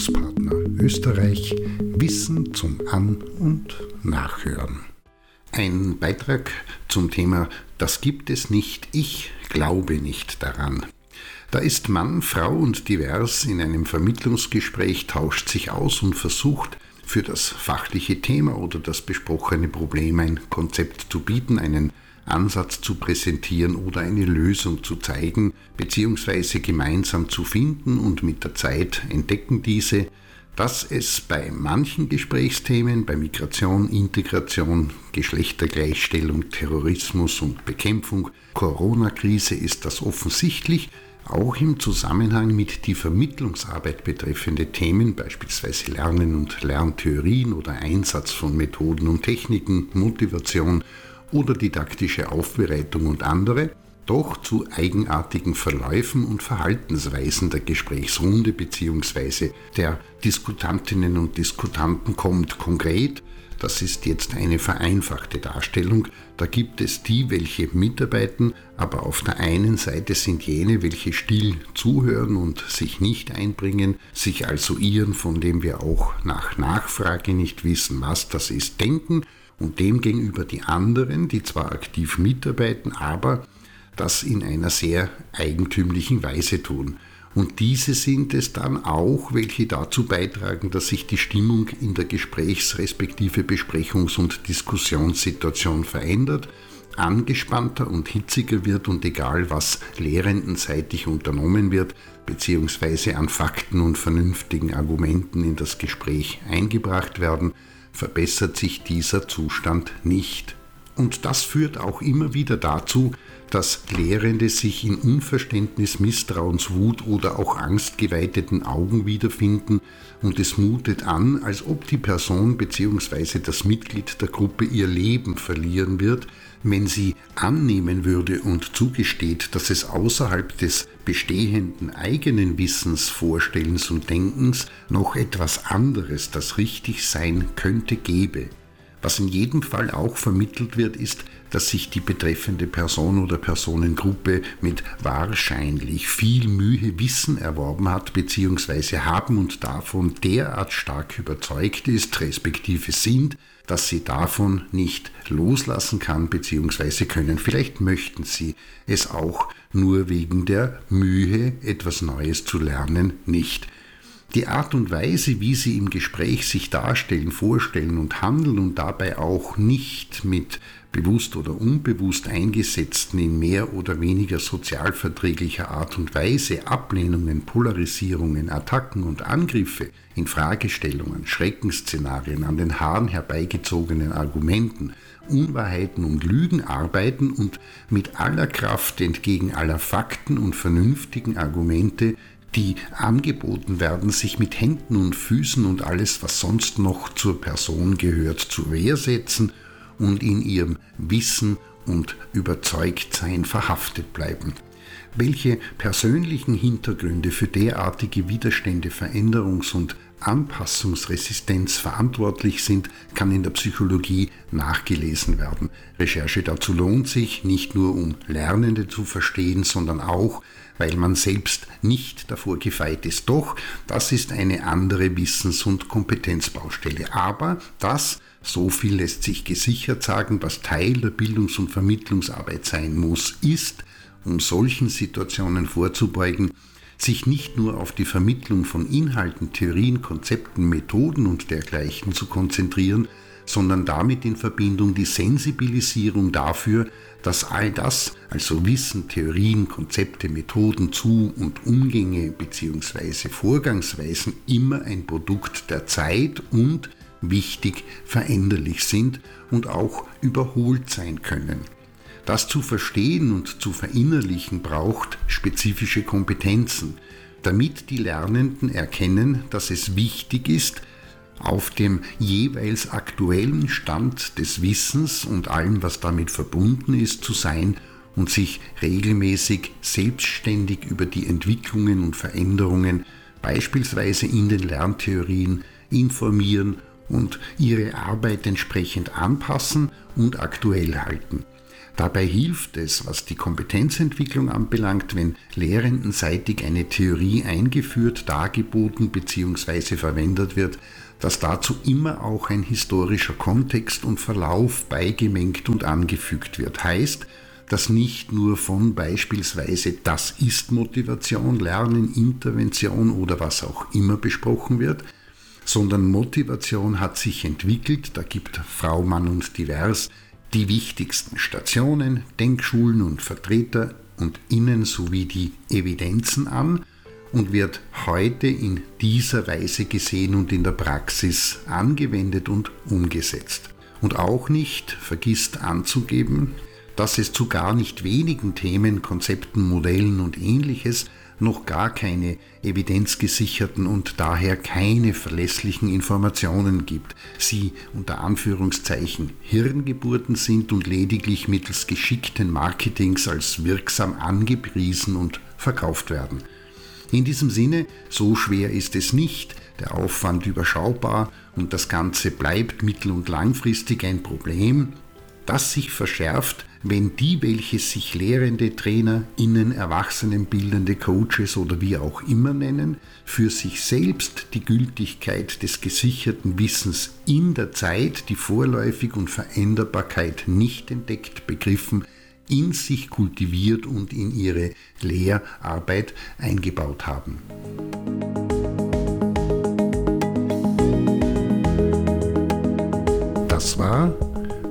Bildungspartner Österreich Wissen zum An- und Nachhören. Ein Beitrag zum Thema Das gibt es nicht, ich glaube nicht daran. Da ist Mann, Frau und divers in einem Vermittlungsgespräch, tauscht sich aus und versucht, für das fachliche Thema oder das besprochene Problem ein Konzept zu bieten, einen Ansatz zu präsentieren oder eine Lösung zu zeigen bzw. gemeinsam zu finden und mit der Zeit entdecken diese, dass es bei manchen Gesprächsthemen, bei Migration, Integration, Geschlechtergleichstellung, Terrorismus und Bekämpfung, Corona-Krise ist das offensichtlich, auch im Zusammenhang mit die Vermittlungsarbeit betreffende Themen, beispielsweise Lernen und Lerntheorien oder Einsatz von Methoden und Techniken, Motivation oder didaktische Aufbereitung und andere, doch zu eigenartigen Verläufen und Verhaltensweisen der Gesprächsrunde bzw. der Diskutantinnen und Diskutanten kommt. Konkret, das ist jetzt eine vereinfachte Darstellung, da gibt es die, welche mitarbeiten, aber auf der einen Seite sind jene, welche still zuhören und sich nicht einbringen, sich also ihren, von dem wir auch nach Nachfrage nicht wissen, was das ist, denken und demgegenüber die anderen, die zwar aktiv mitarbeiten, aber das in einer sehr eigentümlichen Weise tun. Und diese sind es dann auch, welche dazu beitragen, dass sich die Stimmung in der Gesprächs- respektive Besprechungs- und Diskussionssituation verändert, angespannter und hitziger wird und egal was lehrendenseitig unternommen wird, beziehungsweise an Fakten und vernünftigen Argumenten in das Gespräch eingebracht werden, verbessert sich dieser Zustand nicht. Und das führt auch immer wieder dazu, dass Lehrende sich in Unverständnis, Misstrauens, Wut oder auch angstgeweiteten Augen wiederfinden und es mutet an, als ob die Person bzw. das Mitglied der Gruppe ihr Leben verlieren wird, wenn sie annehmen würde und zugesteht, dass es außerhalb des bestehenden eigenen Wissens, Vorstellens und Denkens noch etwas anderes, das richtig sein könnte, gebe. Was in jedem Fall auch vermittelt wird, ist, dass sich die betreffende Person oder Personengruppe mit wahrscheinlich viel Mühe Wissen erworben hat bzw. haben und davon derart stark überzeugt ist, respektive sind, dass sie davon nicht loslassen kann bzw. können. Vielleicht möchten sie es auch nur wegen der Mühe, etwas Neues zu lernen, nicht. Die Art und Weise, wie sie im Gespräch sich darstellen, vorstellen und handeln und dabei auch nicht mit bewusst oder unbewusst eingesetzten in mehr oder weniger sozialverträglicher Art und Weise Ablehnungen, Polarisierungen, Attacken und Angriffe in Fragestellungen, Schreckensszenarien, an den Haaren herbeigezogenen Argumenten, Unwahrheiten und Lügen arbeiten und mit aller Kraft entgegen aller Fakten und vernünftigen Argumente die angeboten werden, sich mit Händen und Füßen und alles, was sonst noch zur Person gehört, zur Wehr setzen und in ihrem Wissen und Überzeugtsein verhaftet bleiben. Welche persönlichen Hintergründe für derartige Widerstände, Veränderungs- und Anpassungsresistenz verantwortlich sind, kann in der Psychologie nachgelesen werden. Recherche dazu lohnt sich, nicht nur um Lernende zu verstehen, sondern auch, weil man selbst nicht davor gefeit ist. Doch, das ist eine andere Wissens- und Kompetenzbaustelle. Aber das, so viel lässt sich gesichert sagen, was Teil der Bildungs- und Vermittlungsarbeit sein muss, ist, um solchen Situationen vorzubeugen, sich nicht nur auf die Vermittlung von Inhalten, Theorien, Konzepten, Methoden und dergleichen zu konzentrieren, sondern damit in Verbindung die Sensibilisierung dafür, dass all das, also Wissen, Theorien, Konzepte, Methoden, Zu- und Umgänge bzw. Vorgangsweisen immer ein Produkt der Zeit und wichtig veränderlich sind und auch überholt sein können. Das zu verstehen und zu verinnerlichen braucht spezifische Kompetenzen, damit die Lernenden erkennen, dass es wichtig ist, auf dem jeweils aktuellen Stand des Wissens und allem, was damit verbunden ist, zu sein und sich regelmäßig selbstständig über die Entwicklungen und Veränderungen, beispielsweise in den Lerntheorien, informieren und ihre Arbeit entsprechend anpassen und aktuell halten. Dabei hilft es, was die Kompetenzentwicklung anbelangt, wenn lehrendenseitig eine Theorie eingeführt, dargeboten bzw. verwendet wird, dass dazu immer auch ein historischer Kontext und Verlauf beigemengt und angefügt wird. Heißt, dass nicht nur von beispielsweise das ist Motivation, Lernen, Intervention oder was auch immer besprochen wird, sondern Motivation hat sich entwickelt, da gibt Frau, Mann und Divers die wichtigsten Stationen, Denkschulen und Vertreter und Innen sowie die Evidenzen an und wird heute in dieser Weise gesehen und in der Praxis angewendet und umgesetzt. Und auch nicht vergisst anzugeben, dass es zu gar nicht wenigen Themen, Konzepten, Modellen und ähnliches noch gar keine evidenzgesicherten und daher keine verlässlichen Informationen gibt, sie unter Anführungszeichen Hirngeburten sind und lediglich mittels geschickten Marketings als wirksam angepriesen und verkauft werden. In diesem Sinne, so schwer ist es nicht, der Aufwand überschaubar und das Ganze bleibt mittel- und langfristig ein Problem, das sich verschärft, wenn die, welche sich Lehrende, Trainer, Innen, Erwachsenenbildende, Coaches oder wie auch immer nennen, für sich selbst die Gültigkeit des gesicherten Wissens in der Zeit, die Vorläufig und Veränderbarkeit nicht entdeckt begriffen, in sich kultiviert und in ihre Lehrarbeit eingebaut haben. Das war